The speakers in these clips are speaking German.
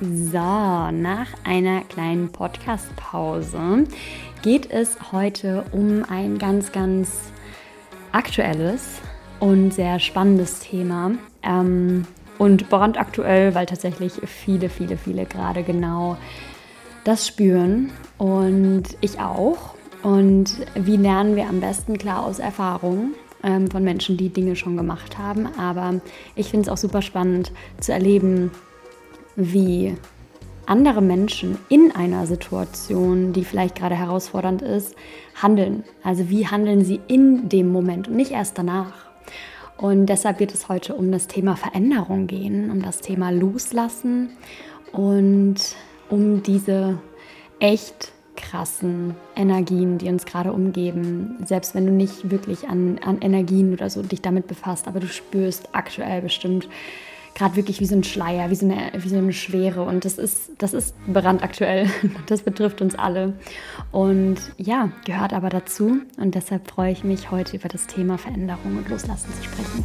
So, nach einer kleinen Podcast-Pause geht es heute um ein ganz, ganz aktuelles und sehr spannendes Thema. Ähm, und brandaktuell, weil tatsächlich viele, viele, viele gerade genau das spüren und ich auch. Und wie lernen wir am besten klar aus Erfahrung ähm, von Menschen, die Dinge schon gemacht haben. Aber ich finde es auch super spannend zu erleben, wie andere Menschen in einer Situation, die vielleicht gerade herausfordernd ist, handeln. Also wie handeln sie in dem Moment und nicht erst danach. Und deshalb wird es heute um das Thema Veränderung gehen, um das Thema Loslassen und um diese echt krassen Energien, die uns gerade umgeben. Selbst wenn du nicht wirklich an, an Energien oder so dich damit befasst, aber du spürst aktuell bestimmt gerade wirklich wie so ein Schleier, wie so, eine, wie so eine Schwere. Und das ist, das ist brandaktuell. Das betrifft uns alle. Und ja, gehört aber dazu. Und deshalb freue ich mich, heute über das Thema Veränderung und Loslassen zu sprechen.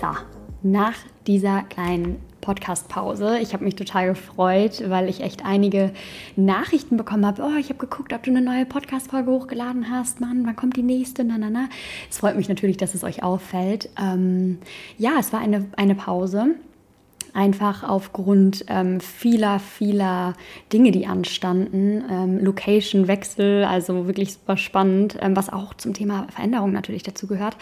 So, nach dieser kleinen Podcast-Pause. Ich habe mich total gefreut, weil ich echt einige Nachrichten bekommen habe. Oh, ich habe geguckt, ob du eine neue Podcast-Folge hochgeladen hast. Mann, wann kommt die nächste? Na, na, na. Es freut mich natürlich, dass es euch auffällt. Ähm, ja, es war eine, eine Pause einfach aufgrund ähm, vieler, vieler Dinge, die anstanden. Ähm, Location-Wechsel, also wirklich super spannend, ähm, was auch zum Thema Veränderung natürlich dazu gehört.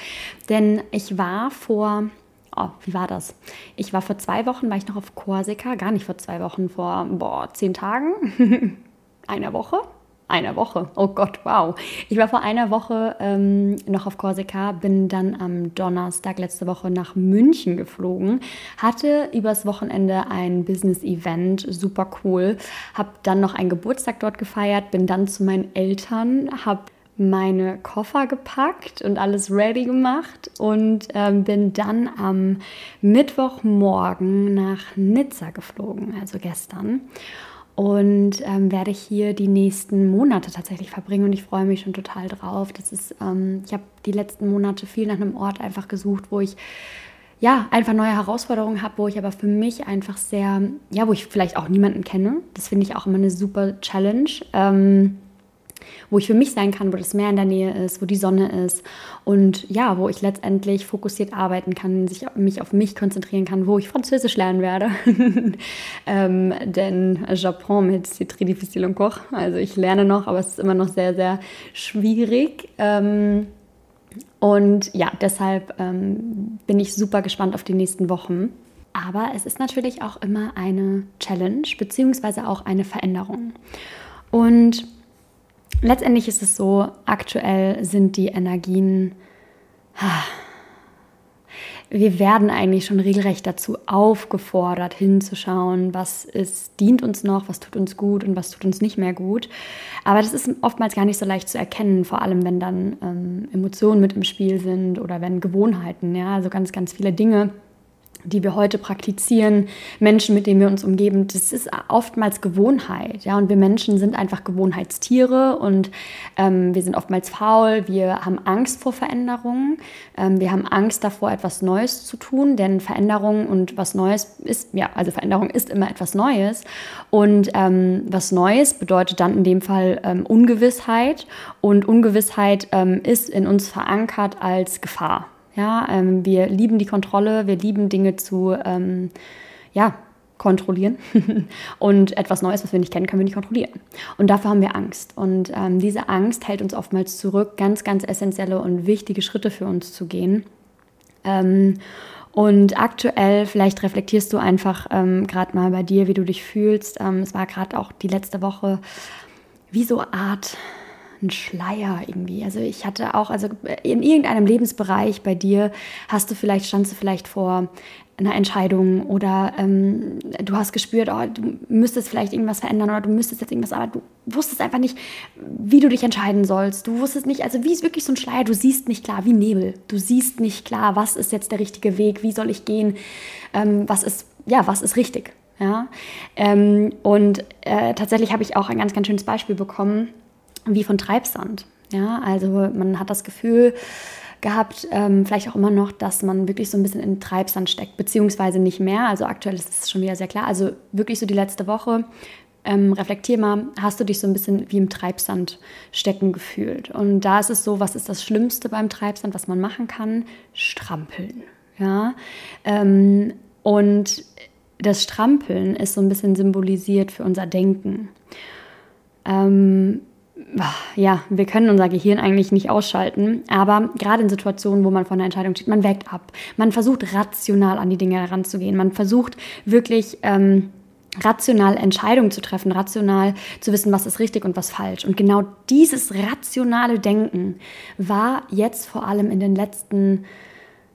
Denn ich war vor oh, wie war das? Ich war vor zwei Wochen, war ich noch auf Korsika, gar nicht vor zwei Wochen, vor, boah, zehn Tagen, einer Woche, einer Woche. Oh Gott, wow. Ich war vor einer Woche ähm, noch auf Korsika, bin dann am Donnerstag letzte Woche nach München geflogen, hatte übers Wochenende ein Business-Event, super cool, habe dann noch einen Geburtstag dort gefeiert, bin dann zu meinen Eltern, habe meine Koffer gepackt und alles ready gemacht und ähm, bin dann am Mittwochmorgen nach Nizza geflogen, also gestern. Und ähm, werde hier die nächsten Monate tatsächlich verbringen und ich freue mich schon total drauf. Das ist, ähm, ich habe die letzten Monate viel nach einem Ort einfach gesucht, wo ich ja, einfach neue Herausforderungen habe, wo ich aber für mich einfach sehr, ja, wo ich vielleicht auch niemanden kenne. Das finde ich auch immer eine super Challenge. Ähm, wo ich für mich sein kann, wo das Meer in der Nähe ist, wo die Sonne ist und ja, wo ich letztendlich fokussiert arbeiten kann, sich, mich auf mich konzentrieren kann, wo ich Französisch lernen werde. ähm, denn Japon mit c'est très difficile encore. Also ich lerne noch, aber es ist immer noch sehr, sehr schwierig. Ähm, und ja, deshalb ähm, bin ich super gespannt auf die nächsten Wochen. Aber es ist natürlich auch immer eine Challenge, beziehungsweise auch eine Veränderung. Und letztendlich ist es so, aktuell sind die Energien, wir werden eigentlich schon regelrecht dazu aufgefordert, hinzuschauen, was ist, dient uns noch, was tut uns gut und was tut uns nicht mehr gut. Aber das ist oftmals gar nicht so leicht zu erkennen, vor allem wenn dann ähm, Emotionen mit im Spiel sind oder wenn Gewohnheiten, ja, also ganz, ganz viele Dinge die wir heute praktizieren, Menschen, mit denen wir uns umgeben, das ist oftmals Gewohnheit. Ja? Und wir Menschen sind einfach Gewohnheitstiere und ähm, wir sind oftmals faul, wir haben Angst vor Veränderungen, ähm, wir haben Angst davor, etwas Neues zu tun, denn Veränderung und was Neues ist, ja, also Veränderung ist immer etwas Neues. Und ähm, was Neues bedeutet dann in dem Fall ähm, Ungewissheit und Ungewissheit ähm, ist in uns verankert als Gefahr. Ja, ähm, wir lieben die Kontrolle, wir lieben Dinge zu, ähm, ja, kontrollieren. und etwas Neues, was wir nicht kennen, können wir nicht kontrollieren. Und dafür haben wir Angst. Und ähm, diese Angst hält uns oftmals zurück, ganz, ganz essentielle und wichtige Schritte für uns zu gehen. Ähm, und aktuell, vielleicht reflektierst du einfach ähm, gerade mal bei dir, wie du dich fühlst. Ähm, es war gerade auch die letzte Woche wie so Art ein Schleier irgendwie. Also ich hatte auch, also in irgendeinem Lebensbereich bei dir hast du vielleicht, standst du vielleicht vor einer Entscheidung oder ähm, du hast gespürt, oh, du müsstest vielleicht irgendwas verändern oder du müsstest jetzt irgendwas, aber du wusstest einfach nicht, wie du dich entscheiden sollst. Du wusstest nicht, also wie ist wirklich so ein Schleier, du siehst nicht klar, wie Nebel. Du siehst nicht klar, was ist jetzt der richtige Weg, wie soll ich gehen, ähm, was ist, ja, was ist richtig. Ja? Ähm, und äh, tatsächlich habe ich auch ein ganz, ganz schönes Beispiel bekommen, wie von Treibsand. Ja, also man hat das Gefühl gehabt, ähm, vielleicht auch immer noch, dass man wirklich so ein bisschen in Treibsand steckt, beziehungsweise nicht mehr. Also aktuell ist es schon wieder sehr klar. Also wirklich so die letzte Woche. Ähm, reflektier mal, hast du dich so ein bisschen wie im Treibsand stecken gefühlt? Und da ist es so, was ist das Schlimmste beim Treibsand, was man machen kann? Strampeln. Ja. Ähm, und das Strampeln ist so ein bisschen symbolisiert für unser Denken. Ähm, ja, wir können unser Gehirn eigentlich nicht ausschalten, aber gerade in Situationen, wo man vor einer Entscheidung steht, man wägt ab. Man versucht rational an die Dinge heranzugehen. Man versucht wirklich ähm, rational Entscheidungen zu treffen, rational zu wissen, was ist richtig und was falsch. Und genau dieses rationale Denken war jetzt vor allem in den letzten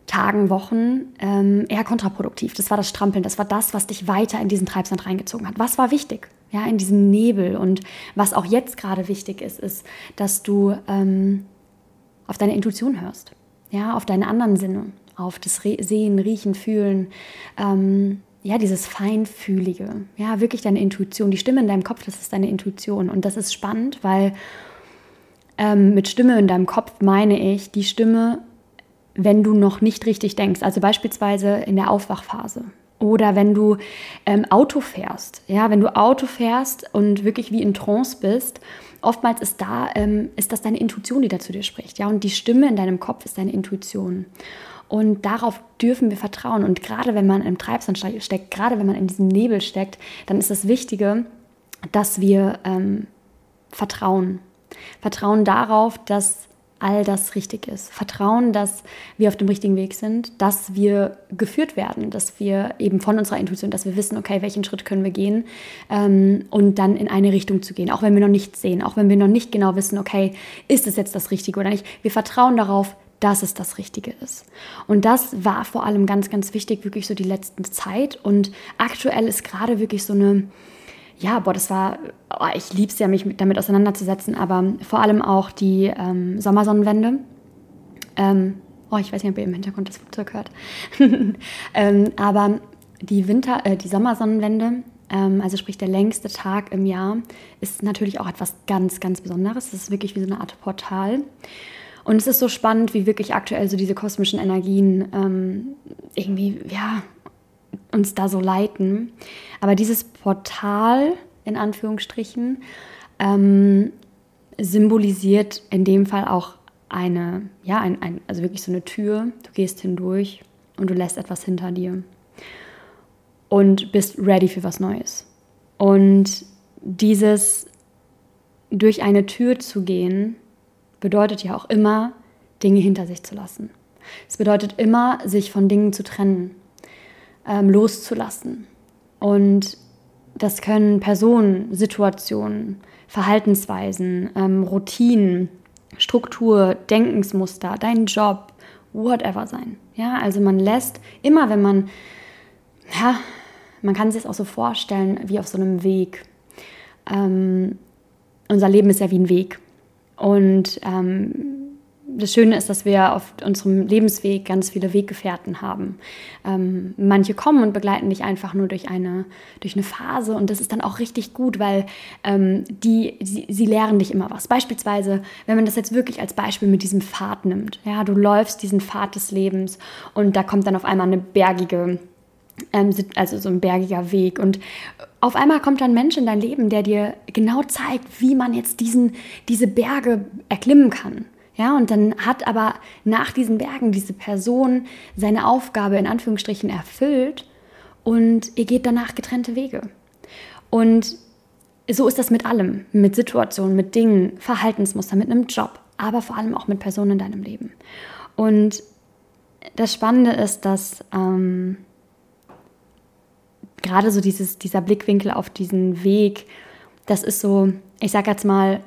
Tagen, Wochen ähm, eher kontraproduktiv. Das war das Strampeln, das war das, was dich weiter in diesen Treibsand reingezogen hat. Was war wichtig? Ja, in diesem Nebel. Und was auch jetzt gerade wichtig ist, ist, dass du ähm, auf deine Intuition hörst. Ja, auf deine anderen Sinne, auf das Re Sehen, Riechen, Fühlen. Ähm, ja, dieses Feinfühlige. Ja, wirklich deine Intuition. Die Stimme in deinem Kopf, das ist deine Intuition. Und das ist spannend, weil ähm, mit Stimme in deinem Kopf meine ich die Stimme wenn du noch nicht richtig denkst. Also beispielsweise in der Aufwachphase. Oder wenn du ähm, Auto fährst, ja, wenn du Auto fährst und wirklich wie in Trance bist, oftmals ist da, ähm, ist das deine Intuition, die da zu dir spricht, ja, und die Stimme in deinem Kopf ist deine Intuition. Und darauf dürfen wir vertrauen. Und gerade wenn man im Treibsand steckt, gerade wenn man in diesem Nebel steckt, dann ist das Wichtige, dass wir ähm, vertrauen. Vertrauen darauf, dass all das richtig ist. Vertrauen, dass wir auf dem richtigen Weg sind, dass wir geführt werden, dass wir eben von unserer Intuition, dass wir wissen, okay, welchen Schritt können wir gehen ähm, und dann in eine Richtung zu gehen, auch wenn wir noch nichts sehen, auch wenn wir noch nicht genau wissen, okay, ist es jetzt das Richtige oder nicht. Wir vertrauen darauf, dass es das Richtige ist. Und das war vor allem ganz, ganz wichtig, wirklich so die letzte Zeit. Und aktuell ist gerade wirklich so eine ja, boah, das war, oh, ich liebe es ja, mich damit auseinanderzusetzen, aber vor allem auch die ähm, Sommersonnenwende. Ähm, oh, ich weiß nicht, ob ihr im Hintergrund das Flugzeug hört. ähm, aber die Winter, äh, die Sommersonnenwende, ähm, also sprich der längste Tag im Jahr, ist natürlich auch etwas ganz, ganz Besonderes. Das ist wirklich wie so eine Art Portal. Und es ist so spannend, wie wirklich aktuell so diese kosmischen Energien ähm, irgendwie, ja, uns da so leiten. Aber dieses Portal, in Anführungsstrichen, ähm, symbolisiert in dem Fall auch eine, ja, ein, ein, also wirklich so eine Tür. Du gehst hindurch und du lässt etwas hinter dir und bist ready für was Neues. Und dieses durch eine Tür zu gehen, bedeutet ja auch immer, Dinge hinter sich zu lassen. Es bedeutet immer, sich von Dingen zu trennen ähm, loszulassen. Und das können Personen, Situationen, Verhaltensweisen, ähm, Routinen, Struktur, Denkensmuster, dein Job, whatever sein. Ja, also man lässt immer, wenn man, ja, man kann sich das auch so vorstellen wie auf so einem Weg. Ähm, unser Leben ist ja wie ein Weg. Und ähm, das Schöne ist, dass wir auf unserem Lebensweg ganz viele Weggefährten haben. Ähm, manche kommen und begleiten dich einfach nur durch eine, durch eine Phase und das ist dann auch richtig gut, weil ähm, die, sie, sie lehren dich immer was. Beispielsweise, wenn man das jetzt wirklich als Beispiel mit diesem Pfad nimmt. Ja, du läufst diesen Pfad des Lebens und da kommt dann auf einmal eine bergige ähm, also so ein bergiger Weg. Und auf einmal kommt dann ein Mensch in dein Leben, der dir genau zeigt, wie man jetzt diesen, diese Berge erklimmen kann. Ja, und dann hat aber nach diesen Bergen diese Person seine Aufgabe in Anführungsstrichen erfüllt und ihr geht danach getrennte Wege. Und so ist das mit allem, mit Situationen, mit Dingen, Verhaltensmustern, mit einem Job, aber vor allem auch mit Personen in deinem Leben. Und das Spannende ist, dass ähm, gerade so dieses, dieser Blickwinkel auf diesen Weg, das ist so, ich sag jetzt mal,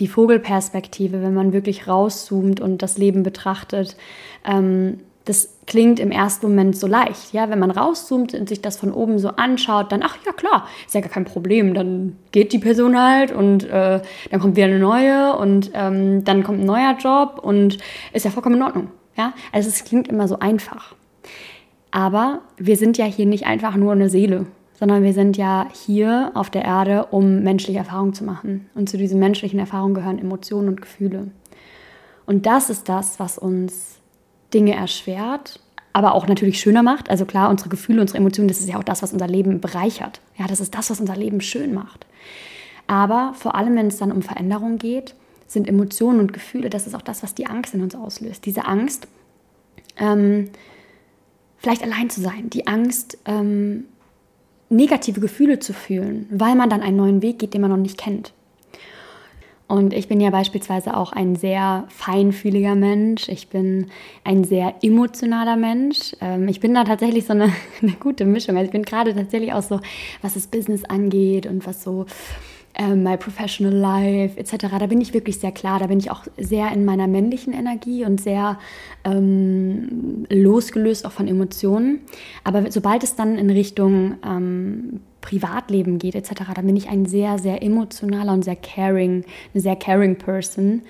die Vogelperspektive, wenn man wirklich rauszoomt und das Leben betrachtet, ähm, das klingt im ersten Moment so leicht. Ja, wenn man rauszoomt und sich das von oben so anschaut, dann, ach ja, klar, ist ja gar kein Problem. Dann geht die Person halt und äh, dann kommt wieder eine neue und ähm, dann kommt ein neuer Job und ist ja vollkommen in Ordnung. Ja, also es klingt immer so einfach. Aber wir sind ja hier nicht einfach nur eine Seele, sondern wir sind ja hier auf der Erde, um menschliche Erfahrungen zu machen. Und zu diesen menschlichen Erfahrungen gehören Emotionen und Gefühle. Und das ist das, was uns Dinge erschwert, aber auch natürlich schöner macht. Also klar, unsere Gefühle, unsere Emotionen, das ist ja auch das, was unser Leben bereichert. Ja, das ist das, was unser Leben schön macht. Aber vor allem, wenn es dann um Veränderung geht, sind Emotionen und Gefühle, das ist auch das, was die Angst in uns auslöst. Diese Angst, ähm, vielleicht allein zu sein, die Angst, ähm, negative Gefühle zu fühlen, weil man dann einen neuen Weg geht, den man noch nicht kennt. Und ich bin ja beispielsweise auch ein sehr feinfühliger Mensch. Ich bin ein sehr emotionaler Mensch. Ähm, ich bin da tatsächlich so eine, eine gute Mischung. Also ich bin gerade tatsächlich auch so, was das Business angeht und was so ähm, my professional life etc. Da bin ich wirklich sehr klar. Da bin ich auch sehr in meiner männlichen Energie und sehr ähm, losgelöst auch von Emotionen. Aber sobald es dann in Richtung ähm, Privatleben geht etc., da bin ich ein sehr, sehr emotionaler und sehr caring, eine sehr caring Person.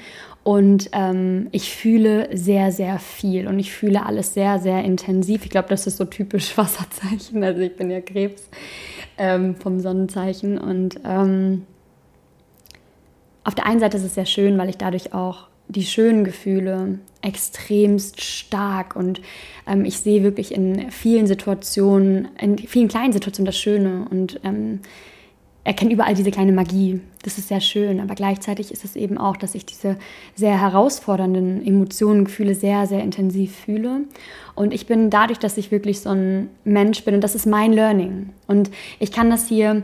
Und ähm, ich fühle sehr, sehr viel und ich fühle alles sehr, sehr intensiv. Ich glaube, das ist so typisch Wasserzeichen. Also ich bin ja Krebs ähm, vom Sonnenzeichen. Und ähm, auf der einen Seite ist es sehr schön, weil ich dadurch auch die schönen Gefühle extremst stark und ähm, ich sehe wirklich in vielen Situationen, in vielen kleinen Situationen das Schöne und ähm, erkenne überall diese kleine Magie. Das ist sehr schön, aber gleichzeitig ist es eben auch, dass ich diese sehr herausfordernden Emotionen, Gefühle sehr, sehr intensiv fühle. Und ich bin dadurch, dass ich wirklich so ein Mensch bin und das ist mein Learning. Und ich kann das hier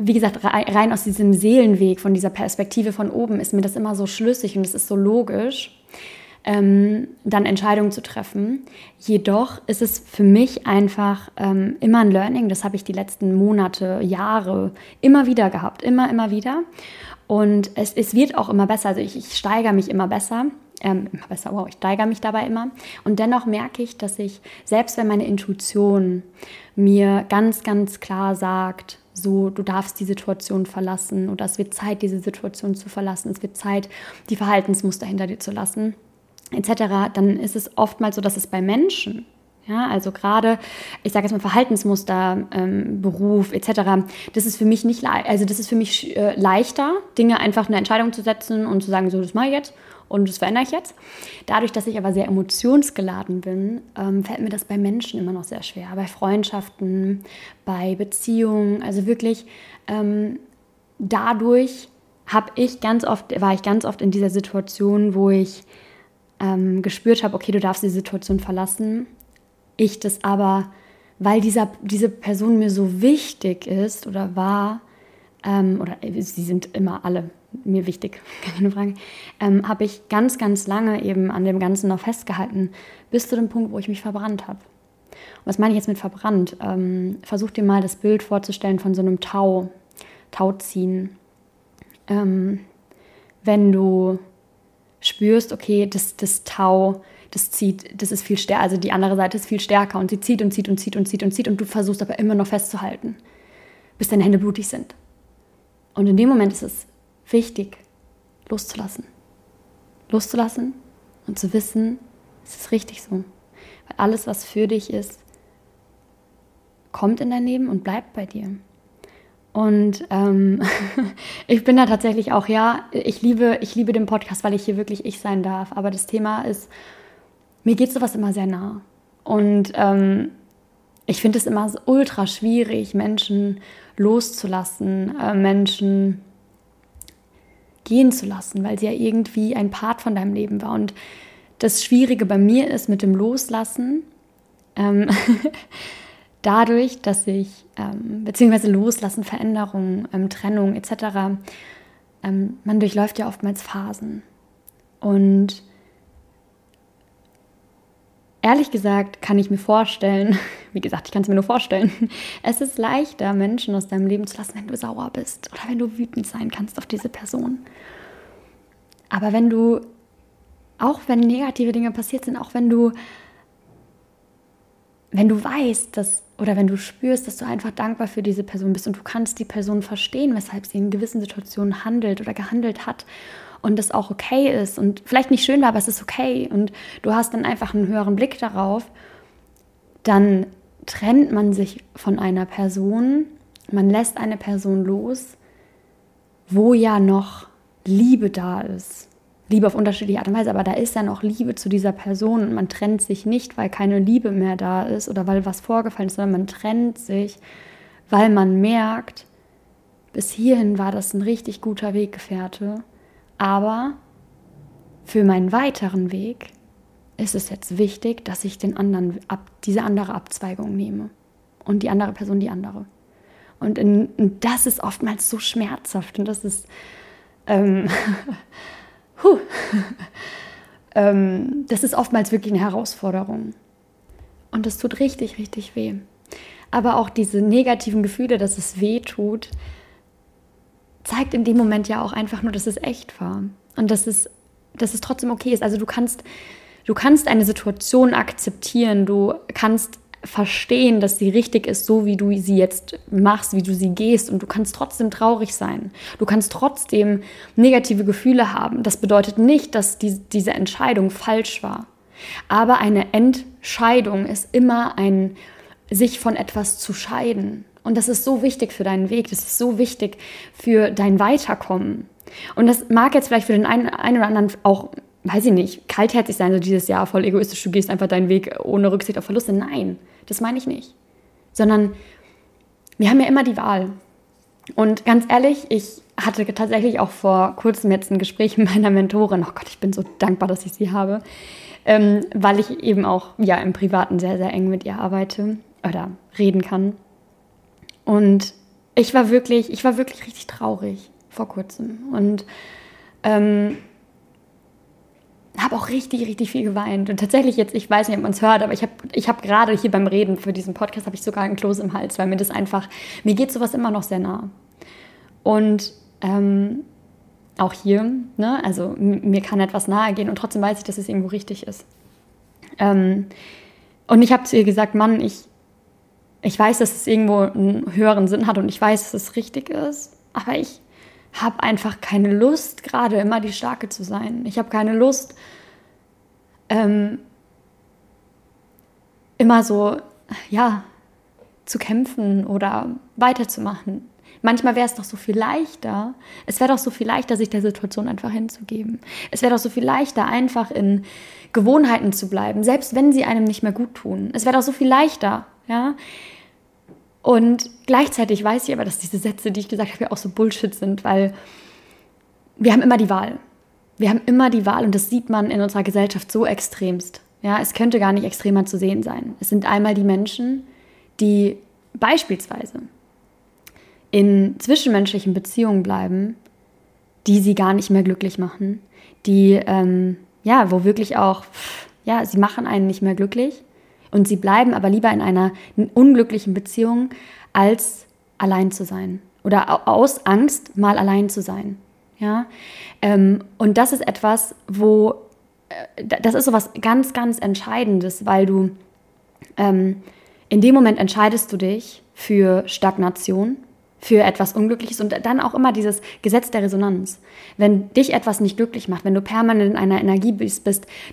wie gesagt, rein aus diesem Seelenweg, von dieser Perspektive von oben, ist mir das immer so schlüssig und es ist so logisch, ähm, dann Entscheidungen zu treffen. Jedoch ist es für mich einfach ähm, immer ein Learning, das habe ich die letzten Monate, Jahre immer wieder gehabt, immer, immer wieder. Und es, es wird auch immer besser, also ich, ich steigere mich immer besser. Ähm, immer besser, wow, ich steigere mich dabei immer. Und dennoch merke ich, dass ich, selbst wenn meine Intuition mir ganz, ganz klar sagt, so, du darfst die Situation verlassen oder es wird Zeit, diese Situation zu verlassen, es wird Zeit, die Verhaltensmuster hinter dir zu lassen, etc., dann ist es oftmals so, dass es bei Menschen, ja, also gerade, ich sage jetzt mal Verhaltensmuster, ähm, Beruf etc. Das ist für mich nicht, also das ist für mich äh, leichter, Dinge einfach eine Entscheidung zu setzen und zu sagen, so das mache ich jetzt und das verändere ich jetzt. Dadurch, dass ich aber sehr emotionsgeladen bin, ähm, fällt mir das bei Menschen immer noch sehr schwer. Bei Freundschaften, bei Beziehungen, also wirklich ähm, dadurch habe ich ganz oft, war ich ganz oft in dieser Situation, wo ich ähm, gespürt habe, okay, du darfst die Situation verlassen. Ich das aber, weil dieser, diese Person mir so wichtig ist oder war, ähm, oder sie sind immer alle mir wichtig, keine Frage, ähm, habe ich ganz, ganz lange eben an dem Ganzen noch festgehalten, bis zu dem Punkt, wo ich mich verbrannt habe. Und was meine ich jetzt mit verbrannt? Ähm, versuch dir mal das Bild vorzustellen von so einem Tau, Tauziehen. Ähm, wenn du spürst, okay, das, das Tau, das zieht, das ist viel stärker, also die andere Seite ist viel stärker und sie zieht und zieht und zieht und zieht und zieht und du versuchst aber immer noch festzuhalten, bis deine Hände blutig sind. Und in dem Moment ist es wichtig, loszulassen. Loszulassen und zu wissen, es ist richtig so. Weil alles, was für dich ist, kommt in dein Leben und bleibt bei dir. Und ähm, ich bin da tatsächlich auch, ja, ich liebe, ich liebe den Podcast, weil ich hier wirklich ich sein darf. Aber das Thema ist, mir geht sowas immer sehr nah. Und ähm, ich finde es immer ultra schwierig, Menschen loszulassen, äh, Menschen gehen zu lassen, weil sie ja irgendwie ein Part von deinem Leben war. Und das Schwierige bei mir ist mit dem Loslassen, ähm, dadurch, dass ich, ähm, beziehungsweise Loslassen, Veränderung, ähm, Trennung etc., ähm, man durchläuft ja oftmals Phasen. Und ehrlich gesagt kann ich mir vorstellen, wie gesagt, ich kann es mir nur vorstellen, es ist leichter, Menschen aus deinem Leben zu lassen, wenn du sauer bist oder wenn du wütend sein kannst auf diese Person. Aber wenn du, auch wenn negative Dinge passiert sind, auch wenn du, wenn du weißt, dass, oder wenn du spürst, dass du einfach dankbar für diese Person bist und du kannst die Person verstehen, weshalb sie in gewissen Situationen handelt oder gehandelt hat und das auch okay ist und vielleicht nicht schön war, aber es ist okay und du hast dann einfach einen höheren Blick darauf, dann trennt man sich von einer Person, man lässt eine Person los, wo ja noch Liebe da ist. Liebe auf unterschiedliche Art und Weise, aber da ist ja noch Liebe zu dieser Person und man trennt sich nicht, weil keine Liebe mehr da ist oder weil was vorgefallen ist, sondern man trennt sich, weil man merkt, bis hierhin war das ein richtig guter Weggefährte, aber für meinen weiteren Weg ist es jetzt wichtig, dass ich den anderen ab, diese andere Abzweigung nehme und die andere Person die andere. Und, in, und das ist oftmals so schmerzhaft und das ist ähm, huh, ähm, das ist oftmals wirklich eine Herausforderung. Und das tut richtig, richtig weh. Aber auch diese negativen Gefühle, dass es weh tut, zeigt in dem Moment ja auch einfach nur, dass es echt war. Und dass es, dass es trotzdem okay ist. Also du kannst, du kannst eine Situation akzeptieren, du kannst verstehen, dass sie richtig ist, so wie du sie jetzt machst, wie du sie gehst. Und du kannst trotzdem traurig sein. Du kannst trotzdem negative Gefühle haben. Das bedeutet nicht, dass die, diese Entscheidung falsch war. Aber eine Entscheidung ist immer ein, sich von etwas zu scheiden. Und das ist so wichtig für deinen Weg. Das ist so wichtig für dein Weiterkommen. Und das mag jetzt vielleicht für den einen, einen oder anderen auch weiß ich nicht, kaltherzig sein, so dieses Jahr voll egoistisch, du gehst einfach deinen Weg ohne Rücksicht auf Verluste. Nein, das meine ich nicht. Sondern wir haben ja immer die Wahl. Und ganz ehrlich, ich hatte tatsächlich auch vor kurzem jetzt ein Gespräch mit meiner Mentorin. Oh Gott, ich bin so dankbar, dass ich sie habe, ähm, weil ich eben auch ja im Privaten sehr, sehr eng mit ihr arbeite oder reden kann. Und ich war wirklich, ich war wirklich richtig traurig vor kurzem. Und ähm, habe auch richtig, richtig viel geweint. Und tatsächlich jetzt, ich weiß nicht, ob man es hört, aber ich habe ich hab gerade hier beim Reden für diesen Podcast, habe ich sogar einen Kloß im Hals, weil mir das einfach, mir geht sowas immer noch sehr nah. Und ähm, auch hier, ne, also mir kann etwas nahe gehen und trotzdem weiß ich, dass es irgendwo richtig ist. Ähm, und ich habe zu ihr gesagt, Mann, ich, ich weiß, dass es irgendwo einen höheren Sinn hat und ich weiß, dass es richtig ist, aber ich habe einfach keine Lust, gerade immer die Starke zu sein. Ich habe keine Lust, ähm, immer so, ja, zu kämpfen oder weiterzumachen. Manchmal wäre es doch so viel leichter, es wäre doch so viel leichter, sich der Situation einfach hinzugeben. Es wäre doch so viel leichter, einfach in Gewohnheiten zu bleiben, selbst wenn sie einem nicht mehr gut tun. Es wäre doch so viel leichter, ja. Und gleichzeitig weiß ich aber, dass diese Sätze, die ich gesagt habe, ja auch so Bullshit sind, weil wir haben immer die Wahl. Wir haben immer die Wahl und das sieht man in unserer Gesellschaft so extremst. Ja, es könnte gar nicht extremer zu sehen sein. Es sind einmal die Menschen, die beispielsweise in zwischenmenschlichen Beziehungen bleiben, die sie gar nicht mehr glücklich machen, die, ähm, ja, wo wirklich auch, ja, sie machen einen nicht mehr glücklich und sie bleiben aber lieber in einer unglücklichen Beziehung, als allein zu sein oder aus Angst mal allein zu sein. Ja, ähm, und das ist etwas, wo äh, das ist so was ganz, ganz Entscheidendes, weil du ähm, in dem Moment entscheidest du dich für Stagnation, für etwas Unglückliches und dann auch immer dieses Gesetz der Resonanz. Wenn dich etwas nicht glücklich macht, wenn du permanent in einer Energie bist,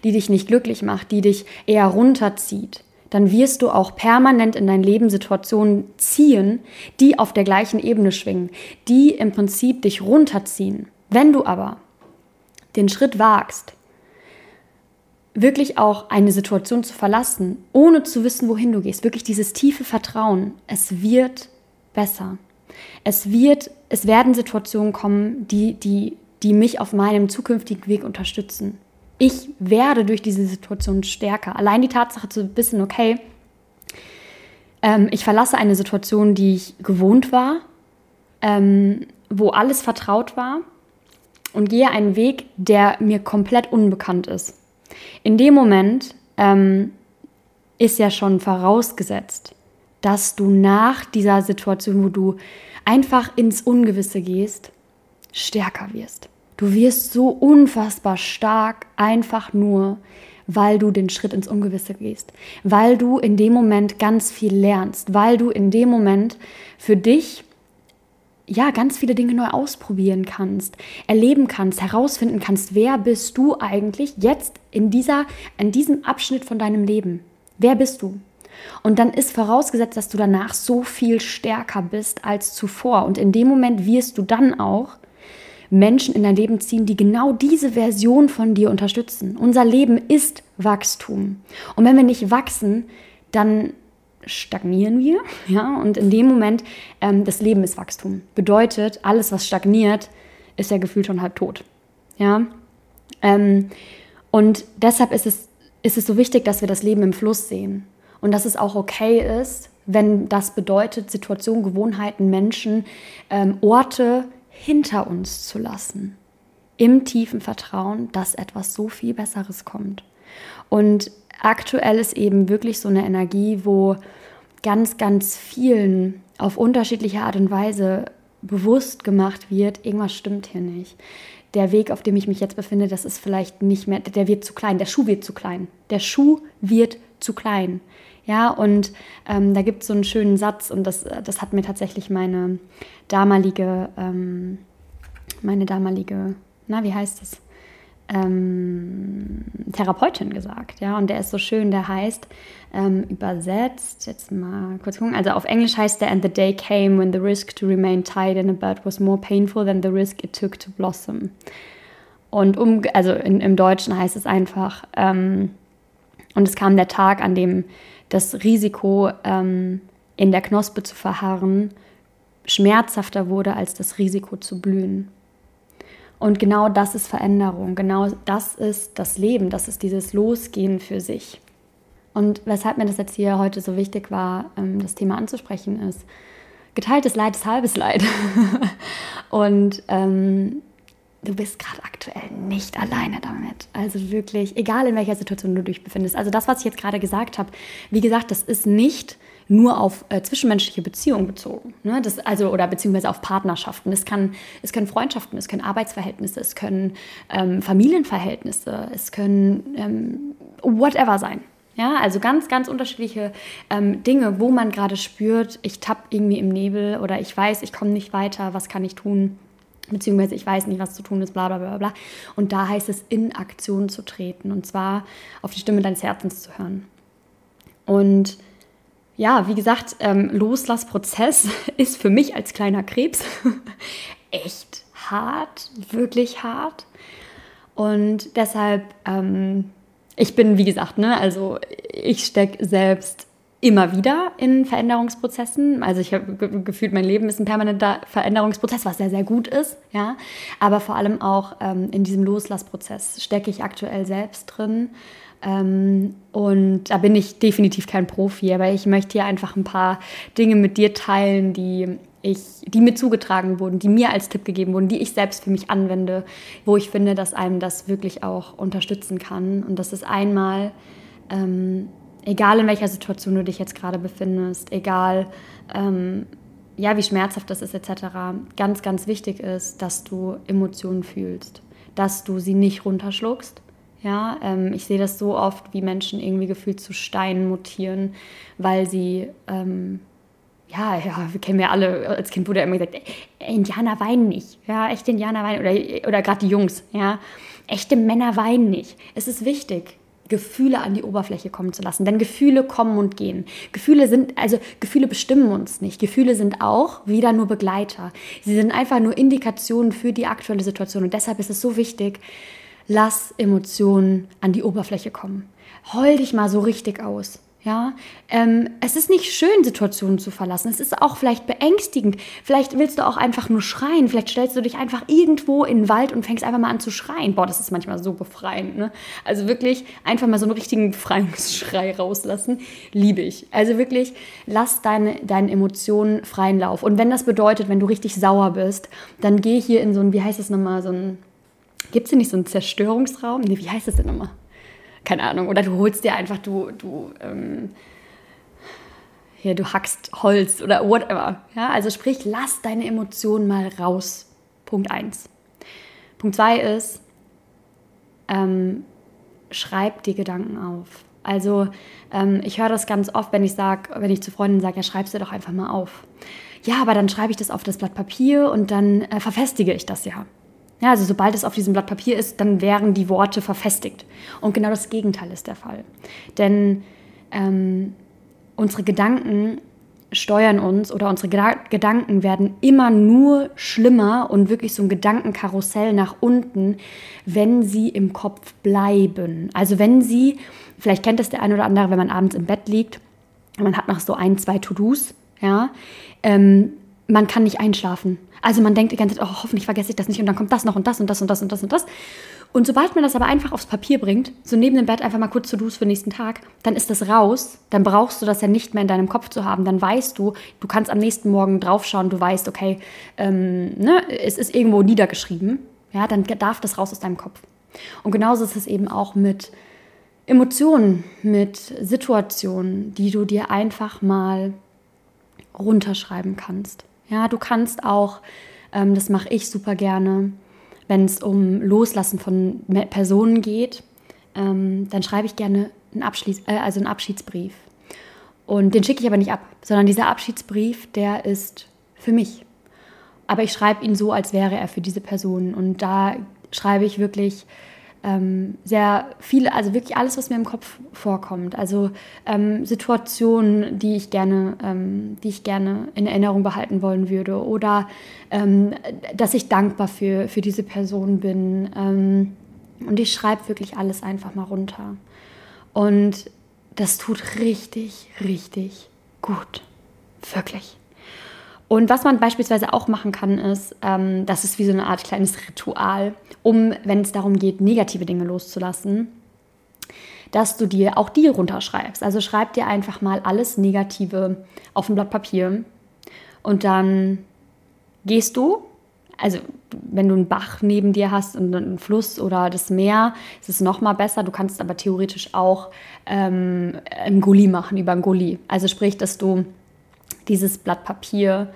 die dich nicht glücklich macht, die dich eher runterzieht, dann wirst du auch permanent in dein Leben Situationen ziehen, die auf der gleichen Ebene schwingen, die im Prinzip dich runterziehen. Wenn du aber den Schritt wagst, wirklich auch eine Situation zu verlassen, ohne zu wissen, wohin du gehst, wirklich dieses tiefe Vertrauen, es wird besser. Es wird, es werden Situationen kommen, die, die, die mich auf meinem zukünftigen Weg unterstützen. Ich werde durch diese Situation stärker. Allein die Tatsache zu wissen, okay, ähm, ich verlasse eine Situation, die ich gewohnt war, ähm, wo alles vertraut war und gehe einen Weg, der mir komplett unbekannt ist. In dem Moment ähm, ist ja schon vorausgesetzt, dass du nach dieser Situation, wo du einfach ins Ungewisse gehst, stärker wirst. Du wirst so unfassbar stark, einfach nur, weil du den Schritt ins Ungewisse gehst, weil du in dem Moment ganz viel lernst, weil du in dem Moment für dich ja ganz viele Dinge neu ausprobieren kannst, erleben kannst, herausfinden kannst, wer bist du eigentlich jetzt in dieser in diesem Abschnitt von deinem Leben? Wer bist du? Und dann ist vorausgesetzt, dass du danach so viel stärker bist als zuvor. Und in dem Moment wirst du dann auch Menschen in dein Leben ziehen, die genau diese Version von dir unterstützen. Unser Leben ist Wachstum. Und wenn wir nicht wachsen, dann stagnieren wir. Ja? Und in dem Moment, ähm, das Leben ist Wachstum. Bedeutet, alles, was stagniert, ist ja gefühlt schon halb tot. Ja? Ähm, und deshalb ist es, ist es so wichtig, dass wir das Leben im Fluss sehen. Und dass es auch okay ist, wenn das bedeutet, Situationen, Gewohnheiten, Menschen, ähm, Orte hinter uns zu lassen. Im tiefen Vertrauen, dass etwas so viel Besseres kommt. Und aktuell ist eben wirklich so eine Energie, wo ganz, ganz vielen auf unterschiedliche Art und Weise bewusst gemacht wird, irgendwas stimmt hier nicht. Der Weg, auf dem ich mich jetzt befinde, das ist vielleicht nicht mehr, der wird zu klein, der Schuh wird zu klein. Der Schuh wird zu klein. Ja, und ähm, da gibt es so einen schönen Satz und das, das hat mir tatsächlich meine damalige, ähm, meine damalige, na, wie heißt es? Ähm, Therapeutin gesagt, ja, und der ist so schön, der heißt ähm, übersetzt, jetzt mal kurz gucken, also auf Englisch heißt der, and the day came when the risk to remain tied in a bud was more painful than the risk it took to blossom. Und um, also in, im Deutschen heißt es einfach, ähm, und es kam der Tag, an dem das Risiko, ähm, in der Knospe zu verharren, schmerzhafter wurde als das Risiko zu blühen. Und genau das ist Veränderung, genau das ist das Leben, das ist dieses Losgehen für sich. Und weshalb mir das jetzt hier heute so wichtig war, ähm, das Thema anzusprechen, ist, geteiltes Leid ist halbes Leid. und ähm, du bist gerade aktuell nicht alleine damit. Also wirklich, egal in welcher Situation du dich befindest. Also das, was ich jetzt gerade gesagt habe, wie gesagt, das ist nicht nur auf äh, zwischenmenschliche Beziehungen bezogen. Ne? Das, also, oder beziehungsweise auf Partnerschaften. Es, kann, es können Freundschaften, es können Arbeitsverhältnisse, es können ähm, Familienverhältnisse, es können ähm, whatever sein. Ja, also ganz, ganz unterschiedliche ähm, Dinge, wo man gerade spürt, ich tapp irgendwie im Nebel oder ich weiß, ich komme nicht weiter, was kann ich tun? Beziehungsweise ich weiß nicht, was zu tun ist, bla bla bla bla. Und da heißt es, in Aktion zu treten und zwar auf die Stimme deines Herzens zu hören. Und ja, wie gesagt, ähm, Loslassprozess ist für mich als kleiner Krebs echt hart, wirklich hart. Und deshalb, ähm, ich bin, wie gesagt, ne, also ich stecke selbst immer wieder in Veränderungsprozessen. Also ich habe gefühlt, mein Leben ist ein permanenter Veränderungsprozess, was sehr, sehr gut ist. Ja? Aber vor allem auch ähm, in diesem Loslassprozess stecke ich aktuell selbst drin. Ähm, und da bin ich definitiv kein Profi, aber ich möchte hier einfach ein paar Dinge mit dir teilen, die ich, die mir zugetragen wurden, die mir als Tipp gegeben wurden, die ich selbst für mich anwende, wo ich finde, dass einem das wirklich auch unterstützen kann. Und das ist einmal ähm, egal in welcher Situation du dich jetzt gerade befindest, egal ähm, ja, wie schmerzhaft das ist etc., ganz, ganz wichtig ist, dass du Emotionen fühlst, dass du sie nicht runterschluckst. Ja, ähm, ich sehe das so oft, wie Menschen irgendwie gefühlt zu Steinen mutieren, weil sie ähm, ja, ja, wir kennen ja alle, als Kind wurde immer gesagt, Indianer weinen nicht. Ja, echte Indianer weinen, oder, oder gerade die Jungs, ja. Echte Männer weinen nicht. Es ist wichtig, Gefühle an die Oberfläche kommen zu lassen. Denn Gefühle kommen und gehen. Gefühle sind, also Gefühle bestimmen uns nicht. Gefühle sind auch wieder nur Begleiter. Sie sind einfach nur Indikationen für die aktuelle Situation. Und deshalb ist es so wichtig, lass Emotionen an die Oberfläche kommen. Heul dich mal so richtig aus. Ja, ähm, es ist nicht schön, Situationen zu verlassen. Es ist auch vielleicht beängstigend. Vielleicht willst du auch einfach nur schreien. Vielleicht stellst du dich einfach irgendwo in den Wald und fängst einfach mal an zu schreien. Boah, das ist manchmal so befreiend. Ne? Also wirklich einfach mal so einen richtigen Befreiungsschrei rauslassen. Liebe ich. Also wirklich, lass deine, deine Emotionen freien Lauf. Und wenn das bedeutet, wenn du richtig sauer bist, dann geh hier in so ein, wie heißt es nochmal, so ein, gibt es hier nicht so einen Zerstörungsraum? Nee, wie heißt es denn nochmal? Keine Ahnung, oder du holst dir einfach, du, du, ähm, hier, du hackst Holz oder whatever. Ja, also sprich, lass deine Emotionen mal raus. Punkt 1. Punkt zwei ist, ähm, schreib dir Gedanken auf. Also ähm, ich höre das ganz oft, wenn ich sage, wenn ich zu Freunden sage, ja, schreib sie doch einfach mal auf. Ja, aber dann schreibe ich das auf das Blatt Papier und dann äh, verfestige ich das ja. Ja, also sobald es auf diesem Blatt Papier ist, dann wären die Worte verfestigt. Und genau das Gegenteil ist der Fall. Denn ähm, unsere Gedanken steuern uns oder unsere Gedanken werden immer nur schlimmer und wirklich so ein Gedankenkarussell nach unten, wenn sie im Kopf bleiben. Also wenn sie, vielleicht kennt das der eine oder andere, wenn man abends im Bett liegt, man hat noch so ein, zwei To-Dos, ja, ähm, man kann nicht einschlafen. Also man denkt die ganze Zeit, oh, hoffentlich vergesse ich das nicht und dann kommt das noch und das und das und das und das und das. Und sobald man das aber einfach aufs Papier bringt, so neben dem Bett einfach mal kurz zu dos für den nächsten Tag, dann ist das raus. Dann brauchst du das ja nicht mehr in deinem Kopf zu haben. Dann weißt du, du kannst am nächsten Morgen draufschauen, du weißt, okay, ähm, ne, es ist irgendwo niedergeschrieben. Ja, dann darf das raus aus deinem Kopf. Und genauso ist es eben auch mit Emotionen, mit Situationen, die du dir einfach mal runterschreiben kannst. Ja, du kannst auch, ähm, das mache ich super gerne, wenn es um Loslassen von Personen geht, ähm, dann schreibe ich gerne einen, Abschließ äh, also einen Abschiedsbrief. Und den schicke ich aber nicht ab, sondern dieser Abschiedsbrief, der ist für mich. Aber ich schreibe ihn so, als wäre er für diese Person. Und da schreibe ich wirklich ähm, sehr viele, also wirklich alles, was mir im Kopf vorkommt. Also ähm, Situationen, die ich gerne, ähm, die ich gerne in Erinnerung behalten wollen würde oder ähm, dass ich dankbar für, für diese Person bin. Ähm, und ich schreibe wirklich alles einfach mal runter. Und das tut richtig, richtig gut. Wirklich. Und was man beispielsweise auch machen kann, ist, ähm, das ist wie so eine Art kleines Ritual, um, wenn es darum geht, negative Dinge loszulassen, dass du dir auch die runterschreibst. Also schreib dir einfach mal alles Negative auf ein Blatt Papier und dann gehst du, also wenn du einen Bach neben dir hast und einen Fluss oder das Meer, ist es noch mal besser. Du kannst aber theoretisch auch ähm, einen Gully machen über einen Gully. Also sprich, dass du dieses Blatt Papier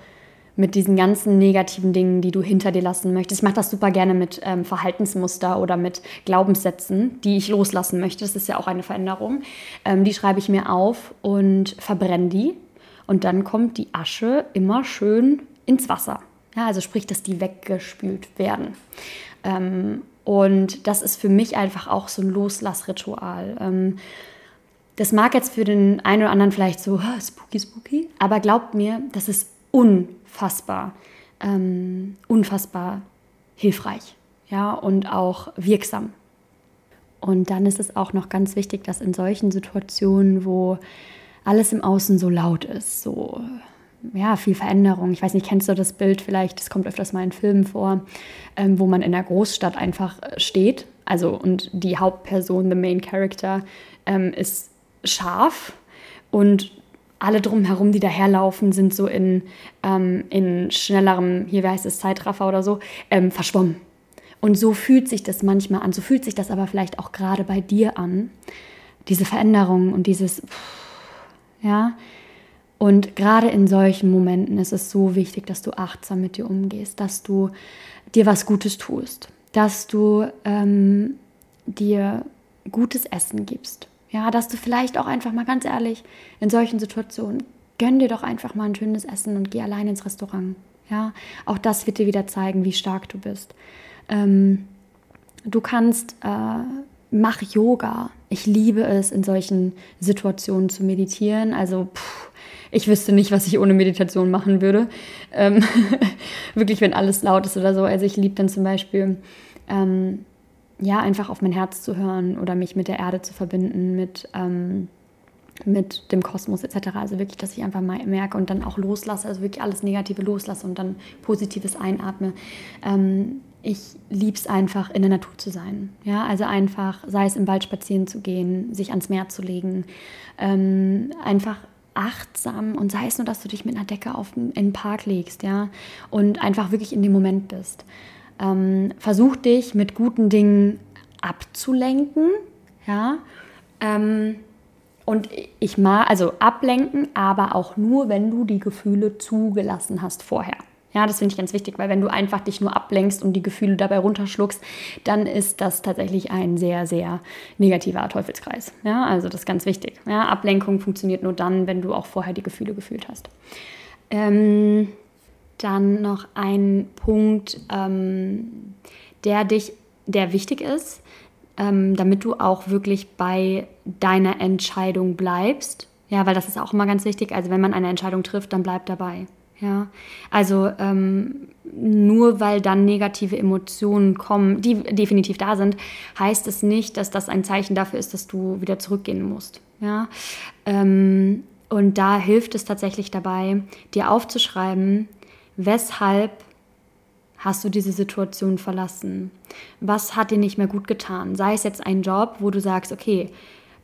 mit diesen ganzen negativen Dingen, die du hinter dir lassen möchtest. Ich mache das super gerne mit ähm, Verhaltensmuster oder mit Glaubenssätzen, die ich loslassen möchte. Das ist ja auch eine Veränderung. Ähm, die schreibe ich mir auf und verbrenne die. Und dann kommt die Asche immer schön ins Wasser. Ja, also sprich, dass die weggespült werden. Ähm, und das ist für mich einfach auch so ein Loslassritual. Das mag jetzt für den einen oder anderen vielleicht so spooky, spooky, aber glaubt mir, das ist unfassbar, ähm, unfassbar hilfreich ja, und auch wirksam. Und dann ist es auch noch ganz wichtig, dass in solchen Situationen, wo alles im Außen so laut ist, so ja, viel Veränderung. Ich weiß nicht, kennst du das Bild vielleicht? Das kommt öfters mal in Filmen vor, ähm, wo man in der Großstadt einfach steht. Also und die Hauptperson, the main character, ähm, ist scharf und alle drumherum, die daherlaufen, sind so in, ähm, in schnellerem, hier wie heißt es, Zeitraffer oder so, ähm, verschwommen. Und so fühlt sich das manchmal an. So fühlt sich das aber vielleicht auch gerade bei dir an. Diese Veränderung und dieses, ja. Und gerade in solchen Momenten ist es so wichtig, dass du achtsam mit dir umgehst, dass du dir was Gutes tust, dass du ähm, dir gutes Essen gibst, ja, dass du vielleicht auch einfach mal ganz ehrlich in solchen Situationen gönn dir doch einfach mal ein schönes Essen und geh allein ins Restaurant. Ja, auch das wird dir wieder zeigen, wie stark du bist. Ähm, du kannst, äh, mach Yoga. Ich liebe es, in solchen Situationen zu meditieren. Also, pff, ich wüsste nicht, was ich ohne Meditation machen würde. Ähm, wirklich, wenn alles laut ist oder so. Also, ich liebe dann zum Beispiel ähm, ja, einfach auf mein Herz zu hören oder mich mit der Erde zu verbinden, mit, ähm, mit dem Kosmos etc. Also wirklich, dass ich einfach mal merke und dann auch loslasse, also wirklich alles Negative loslasse und dann Positives einatme. Ähm, ich liebe es einfach, in der Natur zu sein. Ja, also einfach, sei es im Wald spazieren zu gehen, sich ans Meer zu legen, ähm, einfach achtsam und sei es nur, dass du dich mit einer Decke auf in den Park legst, ja, und einfach wirklich in dem Moment bist. Ähm, versuch dich mit guten Dingen abzulenken, ja. Ähm, und ich mag, also ablenken, aber auch nur, wenn du die Gefühle zugelassen hast vorher. Ja, das finde ich ganz wichtig, weil wenn du einfach dich nur ablenkst und die Gefühle dabei runterschluckst, dann ist das tatsächlich ein sehr, sehr negativer Teufelskreis. Ja, also das ist ganz wichtig. Ja, Ablenkung funktioniert nur dann, wenn du auch vorher die Gefühle gefühlt hast. Ähm, dann noch ein Punkt, ähm, der dich, der wichtig ist, ähm, damit du auch wirklich bei deiner Entscheidung bleibst. Ja, weil das ist auch immer ganz wichtig. Also wenn man eine Entscheidung trifft, dann bleib dabei. Ja, also ähm, nur weil dann negative Emotionen kommen, die definitiv da sind, heißt es nicht, dass das ein Zeichen dafür ist, dass du wieder zurückgehen musst. Ja, ähm, und da hilft es tatsächlich dabei, dir aufzuschreiben, weshalb hast du diese Situation verlassen? Was hat dir nicht mehr gut getan? Sei es jetzt ein Job, wo du sagst, okay,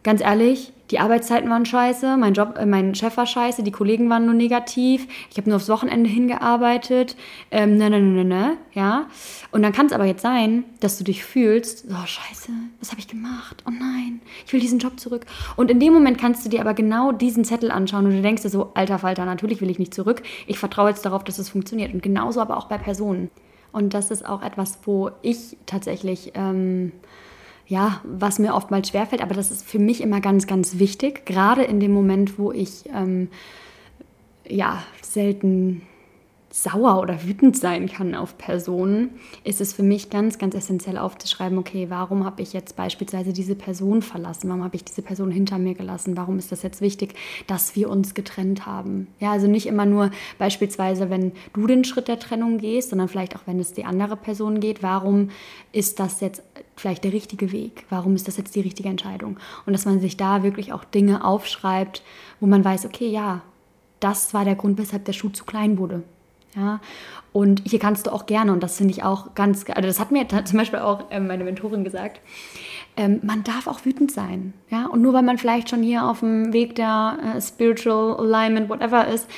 ganz ehrlich, die Arbeitszeiten waren scheiße, mein Job, äh, mein Chef war scheiße, die Kollegen waren nur negativ, ich habe nur aufs Wochenende hingearbeitet, ähm, ne, ne, ne, ne, ne, ja. Und dann kann es aber jetzt sein, dass du dich fühlst, oh scheiße, was habe ich gemacht? Oh nein, ich will diesen Job zurück. Und in dem Moment kannst du dir aber genau diesen Zettel anschauen und du denkst dir so, alter Falter, natürlich will ich nicht zurück, ich vertraue jetzt darauf, dass es funktioniert. Und genauso aber auch bei Personen. Und das ist auch etwas, wo ich tatsächlich... Ähm, ja, was mir oftmals schwerfällt, aber das ist für mich immer ganz, ganz wichtig, gerade in dem Moment, wo ich ähm, ja selten sauer oder wütend sein kann auf Personen, ist es für mich ganz, ganz essentiell aufzuschreiben, okay, warum habe ich jetzt beispielsweise diese Person verlassen? Warum habe ich diese Person hinter mir gelassen? Warum ist das jetzt wichtig, dass wir uns getrennt haben? Ja, also nicht immer nur beispielsweise, wenn du den Schritt der Trennung gehst, sondern vielleicht auch, wenn es die andere Person geht. Warum ist das jetzt vielleicht der richtige Weg? Warum ist das jetzt die richtige Entscheidung? Und dass man sich da wirklich auch Dinge aufschreibt, wo man weiß, okay, ja, das war der Grund, weshalb der Schuh zu klein wurde. Ja, und hier kannst du auch gerne, und das finde ich auch ganz, also das hat mir zum Beispiel auch ähm, meine Mentorin gesagt, ähm, man darf auch wütend sein. Ja, und nur weil man vielleicht schon hier auf dem Weg der äh, Spiritual Alignment, whatever ist,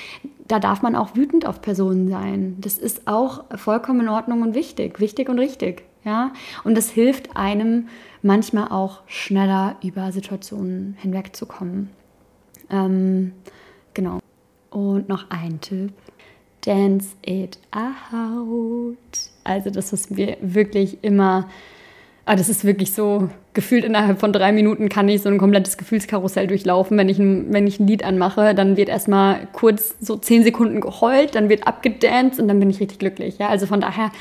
da darf man auch wütend auf Personen sein. Das ist auch vollkommen in Ordnung und wichtig, wichtig und richtig. Ja, und das hilft einem manchmal auch schneller über Situationen hinwegzukommen. Ähm, genau. Und noch ein Tipp Dance it out. Also das ist mir wirklich immer, ah, das ist wirklich so, gefühlt innerhalb von drei Minuten kann ich so ein komplettes Gefühlskarussell durchlaufen. Wenn ich ein, wenn ich ein Lied anmache, dann wird erstmal kurz so zehn Sekunden geheult, dann wird abgedanced und dann bin ich richtig glücklich. Ja? Also von daher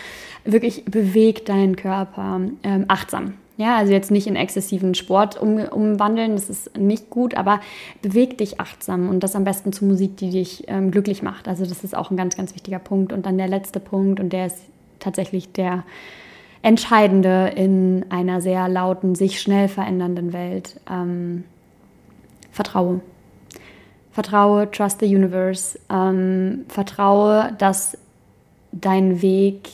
wirklich bewegt deinen Körper ähm, achtsam. Ja, also jetzt nicht in exzessiven Sport um, umwandeln, das ist nicht gut, aber beweg dich achtsam und das am besten zu Musik, die dich ähm, glücklich macht. Also das ist auch ein ganz, ganz wichtiger Punkt. Und dann der letzte Punkt und der ist tatsächlich der entscheidende in einer sehr lauten, sich schnell verändernden Welt. Ähm, vertraue. Vertraue, trust the universe. Ähm, vertraue, dass dein Weg,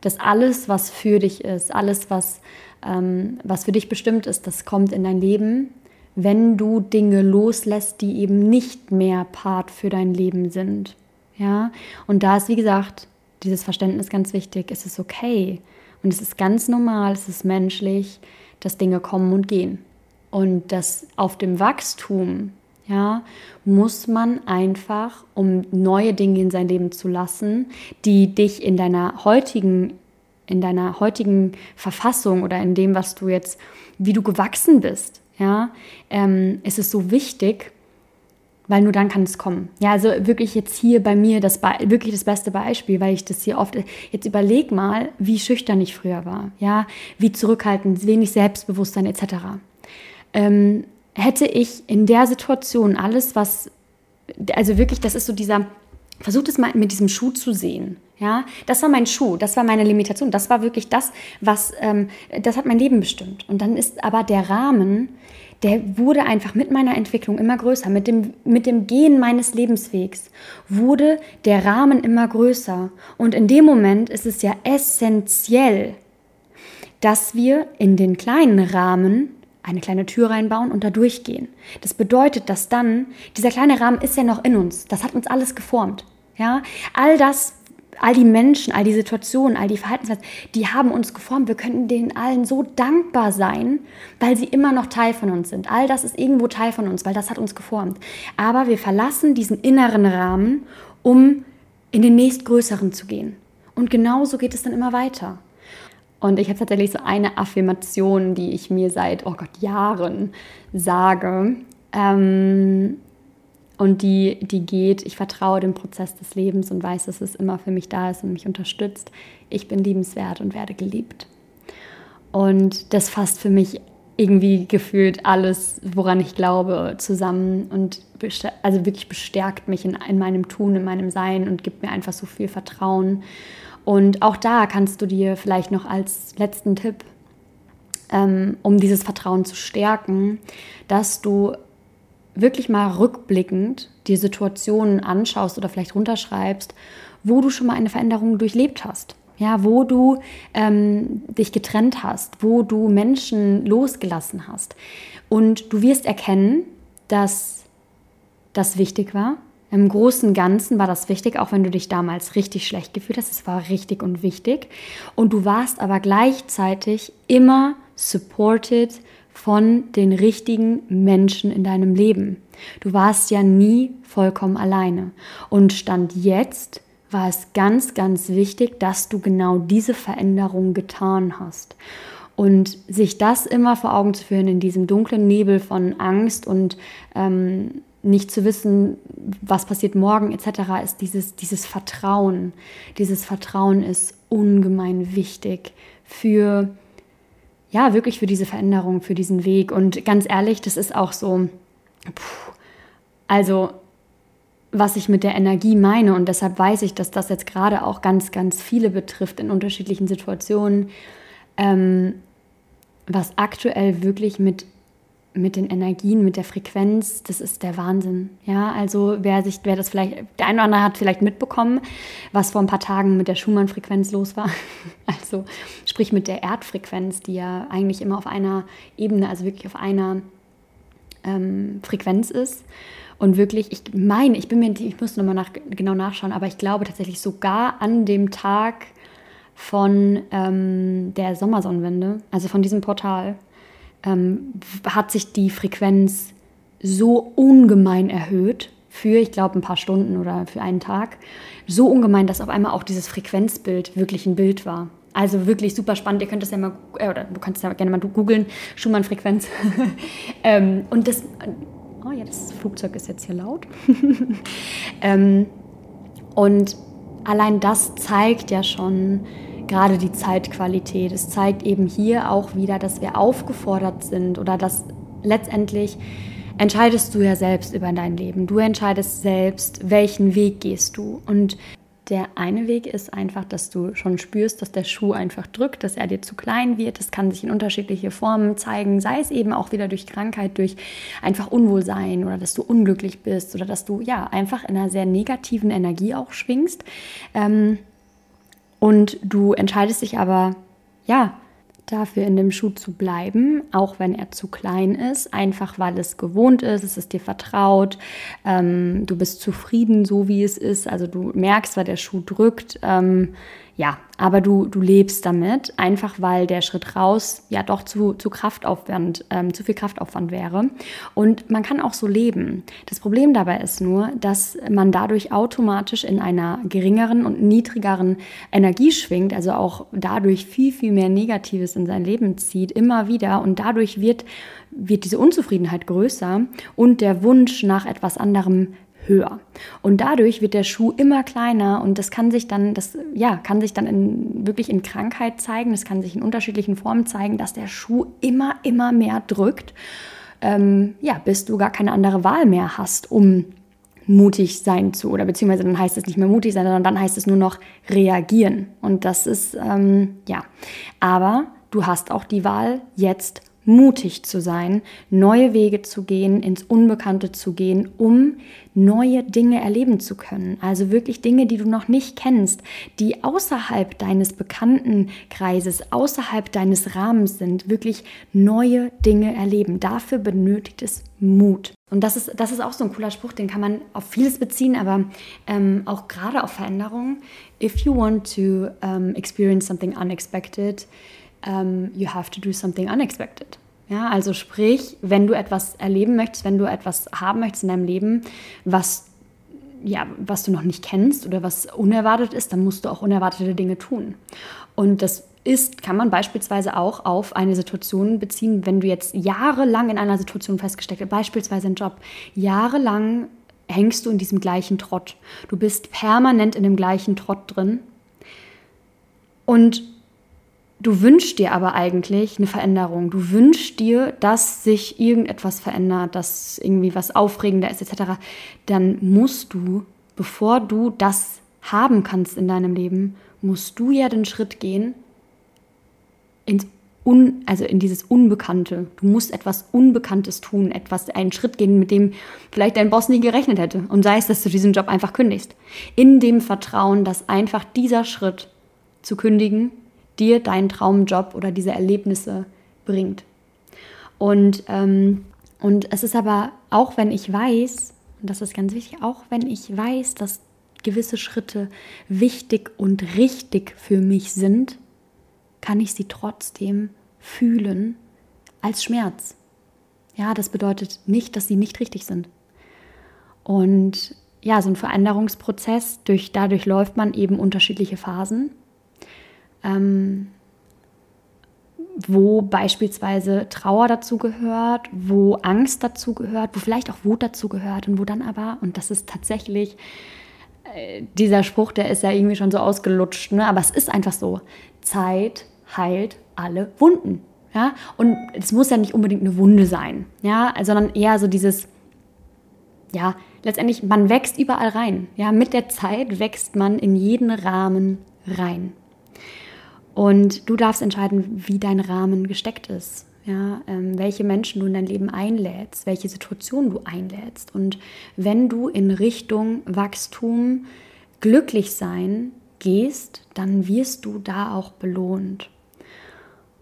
dass alles, was für dich ist, alles, was ähm, was für dich bestimmt ist, das kommt in dein Leben, wenn du Dinge loslässt, die eben nicht mehr Part für dein Leben sind. Ja, und da ist, wie gesagt, dieses Verständnis ganz wichtig. Es ist okay und es ist ganz normal, es ist menschlich, dass Dinge kommen und gehen. Und das auf dem Wachstum, ja, muss man einfach, um neue Dinge in sein Leben zu lassen, die dich in deiner heutigen in deiner heutigen Verfassung oder in dem, was du jetzt, wie du gewachsen bist, ja, ähm, ist es so wichtig, weil nur dann kann es kommen. Ja, also wirklich jetzt hier bei mir das wirklich das beste Beispiel, weil ich das hier oft jetzt überleg mal, wie schüchtern ich früher war, ja, wie zurückhaltend, wenig Selbstbewusstsein etc. Ähm, hätte ich in der Situation alles, was also wirklich, das ist so dieser Versucht es mal mit diesem Schuh zu sehen. Ja, das war mein Schuh, das war meine Limitation, das war wirklich das, was, ähm, das hat mein Leben bestimmt. Und dann ist aber der Rahmen, der wurde einfach mit meiner Entwicklung immer größer, mit dem, mit dem Gehen meines Lebenswegs wurde der Rahmen immer größer. Und in dem Moment ist es ja essentiell, dass wir in den kleinen Rahmen eine kleine Tür reinbauen und da durchgehen. Das bedeutet, dass dann, dieser kleine Rahmen ist ja noch in uns. Das hat uns alles geformt. Ja, all das, all die Menschen, all die Situationen, all die Verhaltensweisen, die haben uns geformt. Wir könnten denen allen so dankbar sein, weil sie immer noch Teil von uns sind. All das ist irgendwo Teil von uns, weil das hat uns geformt. Aber wir verlassen diesen inneren Rahmen, um in den nächstgrößeren zu gehen. Und genauso geht es dann immer weiter. Und ich habe tatsächlich so eine Affirmation, die ich mir seit, oh Gott, Jahren sage. Ähm, und die, die geht, ich vertraue dem Prozess des Lebens und weiß, dass es immer für mich da ist und mich unterstützt. Ich bin liebenswert und werde geliebt. Und das fasst für mich irgendwie gefühlt alles, woran ich glaube, zusammen und also wirklich bestärkt mich in, in meinem Tun, in meinem Sein und gibt mir einfach so viel Vertrauen. Und auch da kannst du dir vielleicht noch als letzten Tipp, ähm, um dieses Vertrauen zu stärken, dass du wirklich mal rückblickend die Situationen anschaust oder vielleicht runterschreibst, wo du schon mal eine Veränderung durchlebt hast. Ja, wo du ähm, dich getrennt hast, wo du Menschen losgelassen hast. Und du wirst erkennen, dass das wichtig war. Im großen Ganzen war das wichtig, auch wenn du dich damals richtig schlecht gefühlt hast. Es war richtig und wichtig. Und du warst aber gleichzeitig immer supported von den richtigen Menschen in deinem Leben. Du warst ja nie vollkommen alleine. Und stand jetzt war es ganz, ganz wichtig, dass du genau diese Veränderung getan hast. Und sich das immer vor Augen zu führen in diesem dunklen Nebel von Angst und ähm, nicht zu wissen, was passiert morgen etc., ist dieses, dieses Vertrauen. Dieses Vertrauen ist ungemein wichtig für, ja, wirklich für diese Veränderung, für diesen Weg. Und ganz ehrlich, das ist auch so, puh, also was ich mit der Energie meine. Und deshalb weiß ich, dass das jetzt gerade auch ganz, ganz viele betrifft in unterschiedlichen Situationen, ähm, was aktuell wirklich mit, mit den Energien, mit der Frequenz, das ist der Wahnsinn. Ja, also wer sich, wer das vielleicht, der eine oder andere hat vielleicht mitbekommen, was vor ein paar Tagen mit der Schumann-Frequenz los war. Also sprich mit der Erdfrequenz, die ja eigentlich immer auf einer Ebene, also wirklich auf einer ähm, Frequenz ist. Und wirklich, ich meine, ich bin mir, ich muss nochmal nach, genau nachschauen, aber ich glaube tatsächlich sogar an dem Tag von ähm, der Sommersonnenwende, also von diesem Portal, ähm, hat sich die Frequenz so ungemein erhöht für, ich glaube, ein paar Stunden oder für einen Tag. So ungemein, dass auf einmal auch dieses Frequenzbild wirklich ein Bild war. Also wirklich super spannend. Ihr könnt das ja mal, äh, oder du kannst ja gerne mal googeln, Schumann-Frequenz. ähm, und das oh ja, das Flugzeug ist jetzt hier laut. ähm, und allein das zeigt ja schon gerade die Zeitqualität. Es zeigt eben hier auch wieder, dass wir aufgefordert sind oder dass letztendlich entscheidest du ja selbst über dein Leben. Du entscheidest selbst, welchen Weg gehst du. Und der eine Weg ist einfach, dass du schon spürst, dass der Schuh einfach drückt, dass er dir zu klein wird. Das kann sich in unterschiedliche Formen zeigen, sei es eben auch wieder durch Krankheit, durch einfach Unwohlsein oder dass du unglücklich bist oder dass du ja einfach in einer sehr negativen Energie auch schwingst. Ähm, und du entscheidest dich aber, ja, dafür in dem Schuh zu bleiben, auch wenn er zu klein ist, einfach weil es gewohnt ist, es ist dir vertraut, ähm, du bist zufrieden, so wie es ist, also du merkst, weil der Schuh drückt, ähm, ja, aber du, du lebst damit, einfach weil der Schritt raus ja doch zu, zu Kraftaufwand, ähm, zu viel Kraftaufwand wäre. Und man kann auch so leben. Das Problem dabei ist nur, dass man dadurch automatisch in einer geringeren und niedrigeren Energie schwingt, also auch dadurch viel, viel mehr Negatives in sein Leben zieht, immer wieder. Und dadurch wird, wird diese Unzufriedenheit größer und der Wunsch nach etwas anderem höher. Und dadurch wird der Schuh immer kleiner und das kann sich dann, das ja, kann sich dann in, wirklich in Krankheit zeigen, das kann sich in unterschiedlichen Formen zeigen, dass der Schuh immer, immer mehr drückt, ähm, ja, bis du gar keine andere Wahl mehr hast, um mutig sein zu, oder beziehungsweise dann heißt es nicht mehr mutig sein, sondern dann heißt es nur noch reagieren. Und das ist, ähm, ja, aber du hast auch die Wahl, jetzt mutig zu sein, neue Wege zu gehen, ins Unbekannte zu gehen, um neue Dinge erleben zu können. Also wirklich Dinge, die du noch nicht kennst, die außerhalb deines bekannten Kreises, außerhalb deines Rahmens sind, wirklich neue Dinge erleben. Dafür benötigt es Mut. Und das ist, das ist auch so ein cooler Spruch, den kann man auf vieles beziehen, aber ähm, auch gerade auf Veränderungen. If you want to um, experience something unexpected, um, you have to do something unexpected. Ja, also sprich, wenn du etwas erleben möchtest, wenn du etwas haben möchtest in deinem Leben, was ja, was du noch nicht kennst oder was unerwartet ist, dann musst du auch unerwartete Dinge tun. Und das ist, kann man beispielsweise auch auf eine Situation beziehen, wenn du jetzt jahrelang in einer Situation festgesteckt hast, beispielsweise einen Job, jahrelang hängst du in diesem gleichen Trott. Du bist permanent in dem gleichen Trott drin. Und du wünschst dir aber eigentlich eine Veränderung. Du wünschst dir, dass sich irgendetwas verändert, dass irgendwie was aufregender ist, etc. Dann musst du, bevor du das haben kannst in deinem Leben, musst du ja den Schritt gehen ins Un, also in dieses Unbekannte. Du musst etwas Unbekanntes tun, etwas, einen Schritt gehen, mit dem vielleicht dein Boss nie gerechnet hätte. Und sei es, dass du diesen Job einfach kündigst. In dem Vertrauen, dass einfach dieser Schritt zu kündigen dir deinen Traumjob oder diese Erlebnisse bringt. Und, ähm, und es ist aber auch, wenn ich weiß, und das ist ganz wichtig, auch wenn ich weiß, dass gewisse Schritte wichtig und richtig für mich sind, kann ich sie trotzdem fühlen als Schmerz. Ja, das bedeutet nicht, dass sie nicht richtig sind. Und ja, so ein Veränderungsprozess, durch, dadurch läuft man eben unterschiedliche Phasen, ähm, wo beispielsweise Trauer dazu gehört, wo Angst dazu gehört, wo vielleicht auch Wut dazu gehört und wo dann aber, und das ist tatsächlich äh, dieser Spruch, der ist ja irgendwie schon so ausgelutscht, ne? aber es ist einfach so, Zeit heilt alle Wunden. Ja? Und es muss ja nicht unbedingt eine Wunde sein, ja? sondern eher so dieses, ja, letztendlich, man wächst überall rein. Ja? Mit der Zeit wächst man in jeden Rahmen rein. Und du darfst entscheiden, wie dein Rahmen gesteckt ist. Ja, ähm, welche Menschen du in dein Leben einlädst, welche Situationen du einlädst. Und wenn du in Richtung Wachstum, glücklich sein gehst, dann wirst du da auch belohnt.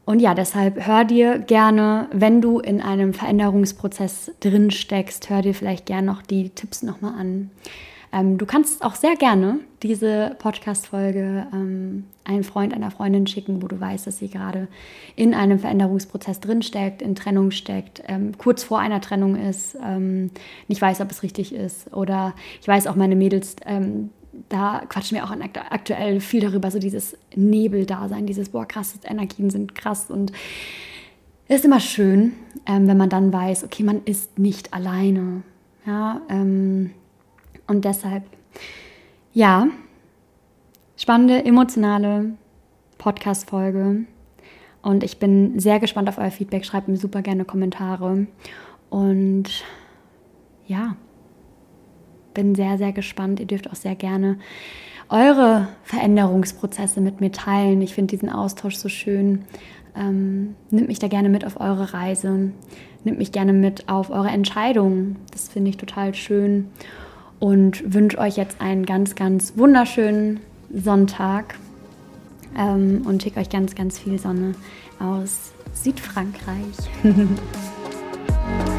Und ja, deshalb hör dir gerne, wenn du in einem Veränderungsprozess drin steckst, hör dir vielleicht gerne noch die Tipps nochmal an. Ähm, du kannst auch sehr gerne diese Podcast-Folge ähm, einem Freund, einer Freundin schicken, wo du weißt, dass sie gerade in einem Veränderungsprozess drin steckt, in Trennung steckt, ähm, kurz vor einer Trennung ist, ähm, nicht weiß, ob es richtig ist. Oder ich weiß auch, meine Mädels ähm, da quatschen wir auch aktuell viel darüber, so dieses Nebeldasein, dieses, boah, krass, Energien sind krass und es ist immer schön, ähm, wenn man dann weiß, okay, man ist nicht alleine. Ja, ähm, und deshalb, ja, spannende, emotionale Podcast-Folge. Und ich bin sehr gespannt auf euer Feedback. Schreibt mir super gerne Kommentare. Und ja, bin sehr, sehr gespannt. Ihr dürft auch sehr gerne eure Veränderungsprozesse mit mir teilen. Ich finde diesen Austausch so schön. Ähm, nimmt mich da gerne mit auf eure Reise. Nimmt mich gerne mit auf eure Entscheidungen. Das finde ich total schön. Und wünsche euch jetzt einen ganz, ganz wunderschönen Sonntag. Ähm, und schicke euch ganz, ganz viel Sonne aus Südfrankreich.